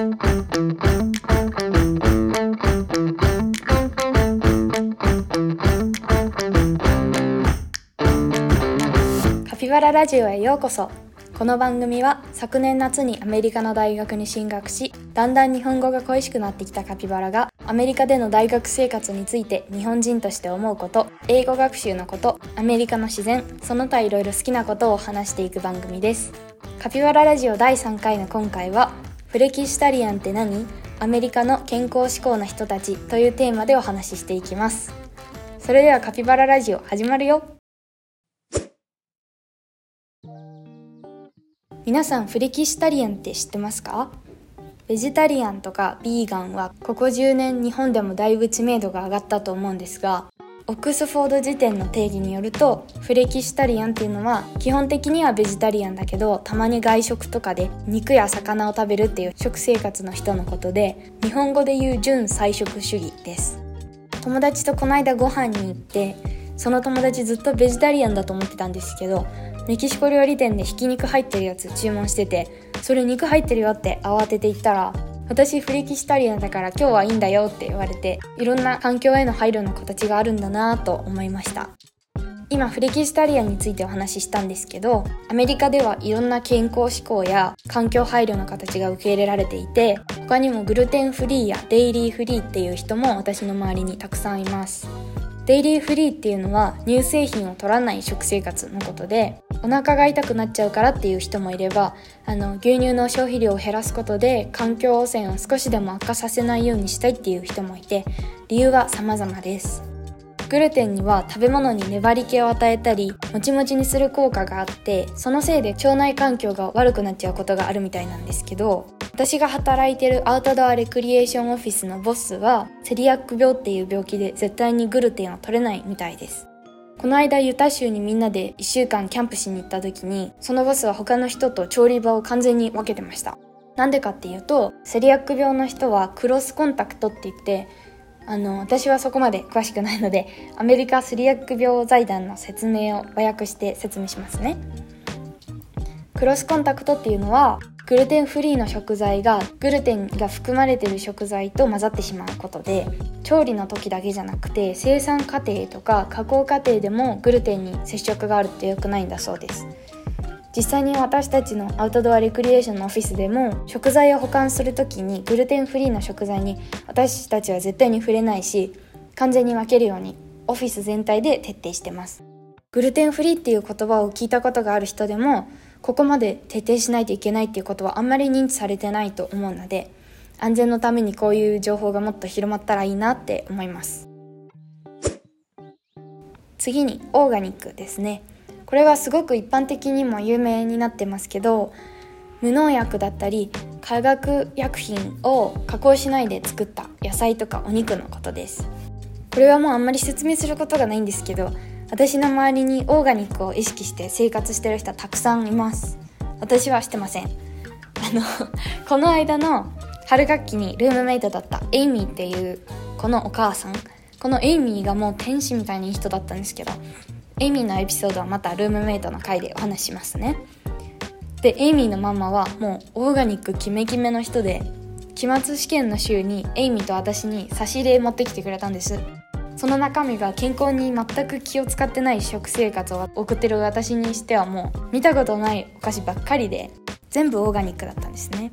カピバララジオへようこそ。この番組は昨年夏にアメリカの大学に進学しだんだん日本語が恋しくなってきたカピバラがアメリカでの大学生活について日本人として思うこと英語学習のことアメリカの自然その他いろいろ好きなことを話していく番組です。カピバララジオ第3回の今回はフレキシタリアンって何？アメリカの健康志向の人たちというテーマでお話ししていきます。それではカピバララジオ始まるよ。皆さんフレキシタリアンって知ってますか？ベジタリアンとかビーガンはここ10年日本でもだいぶ知名度が上がったと思うんですがオックスフォード辞典の定義によるとフレキシタリアンっていうのは基本的にはベジタリアンだけどたまに外食とかで肉や魚を食べるっていう食生活の人のことで日本語で言う純菜食主義です。友達とこの間ご飯に行ってその友達ずっとベジタリアンだと思ってたんですけどメキシコ料理店でひき肉入ってるやつ注文しててそれ肉入ってるよって慌てて言ったら私フレキシタリアンだから今日はいいんだよって言われていろんな環境への配慮の形があるんだなと思いました。今フレキシタリアンについてお話ししたんですけどアメリカではいろんな健康志向や環境配慮の形が受け入れられていて他にもグルテンフリーやデイリーフリーっていう人も私の周りにたくさんいます。デイリーフリーっていうのは乳製品を取らない食生活のことでお腹が痛くなっちゃうからっていう人もいればあの牛乳の消費量を減らすことで環境汚染を少しでも悪化させないようにしたいっていう人もいて理由は様々です。グルテンには食べ物に粘り気を与えたりもちもちにする効果があってそのせいで腸内環境が悪くなっちゃうことがあるみたいなんですけど私が働いてるアウトドアレクリエーションオフィスのボスはセリアック病っていう病気で絶対にグルテンを取れないみたいです。この間ユタ州にみんなで1週間キャンプしに行った時にそのボスは他の人と調理場を完全に分けてました。なんでかっていうとセリアック病の人はクロスコンタクトって言ってあの私はそこまで詳しくないのでアメリカセリアック病財団の説明を和訳して説明しますね。クロスコンタクトっていうのはグルテンフリーの食材がグルテンが含まれている食材と混ざってしまうことで調理の時だけじゃなくて生産過程とか加工過程でもグルテンに接触があると良くないんだそうです。実際に私たちのアウトドアレクリエーションのオフィスでも食材を保管する時にグルテンフリーの食材に私たちは絶対に触れないし完全に分けるようにオフィス全体で徹底してます。グルテンフリーっていう言葉を聞いたことがある人でもここまで徹底しないといけないっていうことはあんまり認知されてないと思うので安全のためにこういう情報がもっと広まったらいいなって思います。次にオーガニックですね。これはすごく一般的にも有名になってますけど無農薬だったり化学薬品を加工しないで作った野菜とかお肉のことです。これはもうあんまり説明することがないんですけど私の周りにオーガニックを意識して生活してる人はたくさんいます。私はしてません。あの この間の春学期にルームメイトだったエイミーっていうこのお母さん。このエイミーがもう天使みたいにいい人だったんですけどエイミーのエピソードはまたルームメイトの回でお話ししますね。でエイミーのママはもうオーガニックキメキメの人で期末試験の週にエイミーと私に差し入れ持ってきてくれたんです。その中身が健康に全く気を使ってない食生活を送ってる私にしてはもう見たことないお菓子ばっかりで全部オーガニックだったんですね。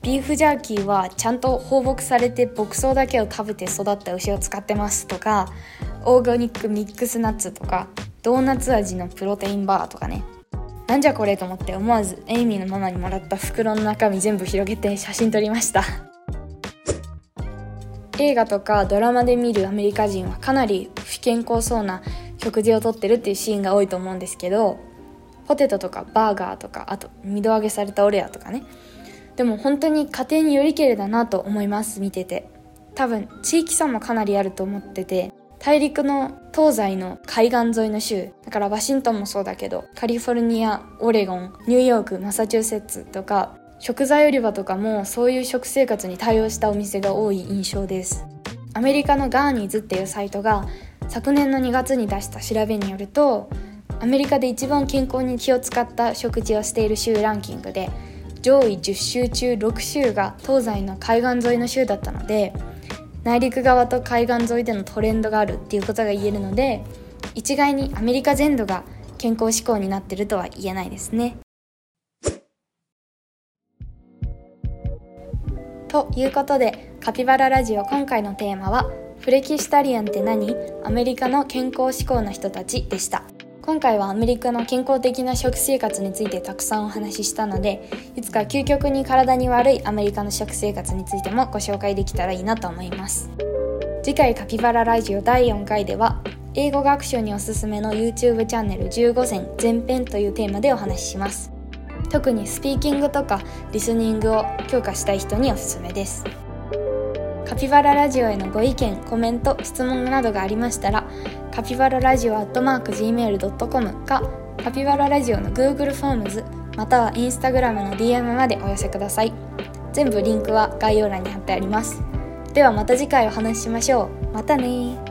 ビーフジャーキーはちゃんと放牧されて牧草だけを食べて育った牛を使ってますとかオーガニックミックスナッツとかドーナツ味のプロテインバーとかね。なんじゃこれと思って思わずエイミーのママにもらった袋の中身全部広げて写真撮りました。映画とかドラマで見るアメリカ人はかなり不健康そうな食事をとってるっていうシーンが多いと思うんですけどポテトとかバーガーとかあと二度揚げされたオレアとかね。でも本当に家庭によりけりだなと思います見てて。多分地域差もかなりあると思ってて大陸の東西の海岸沿いの州だからワシントンもそうだけどカリフォルニアオレゴンニューヨークマサチューセッツとか食材売り場とかもそういう食生活に対応したお店が多い印象ですアメリカのガーニーズっていうサイトが昨年の2月に出した調べによるとアメリカで一番健康に気を使った食事をしている州ランキングで上位10州中6州が東西の海岸沿いの州だったので内陸側と海岸沿いでのトレンドがあるっていうことが言えるので一概にアメリカ全土が健康志向になってるとは言えないですね。ということでカピバララジオ今回のテーマはフレキシタリアンって何？アメリカの健康志向の人たちでした。今回はアメリカの健康的な食生活についてたくさんお話ししたのでいつか究極に体に悪いアメリカの食生活についてもご紹介できたらいいなと思います。次回カピバララジオ第4回では英語学習におすすめの YouTube チャンネル15選前編というテーマでお話しします。特にスピーキングとかリスニングを強化したい人におすすめです。カピバララジオへのご意見コメント質問などがありましたらカピバララジオアットマーク Gmail.com かカピバララジオの Google フォームズまたは Instagram の DM までお寄せください。全部リンクは概要欄に貼ってあります。ではまた次回お話ししましょう。またね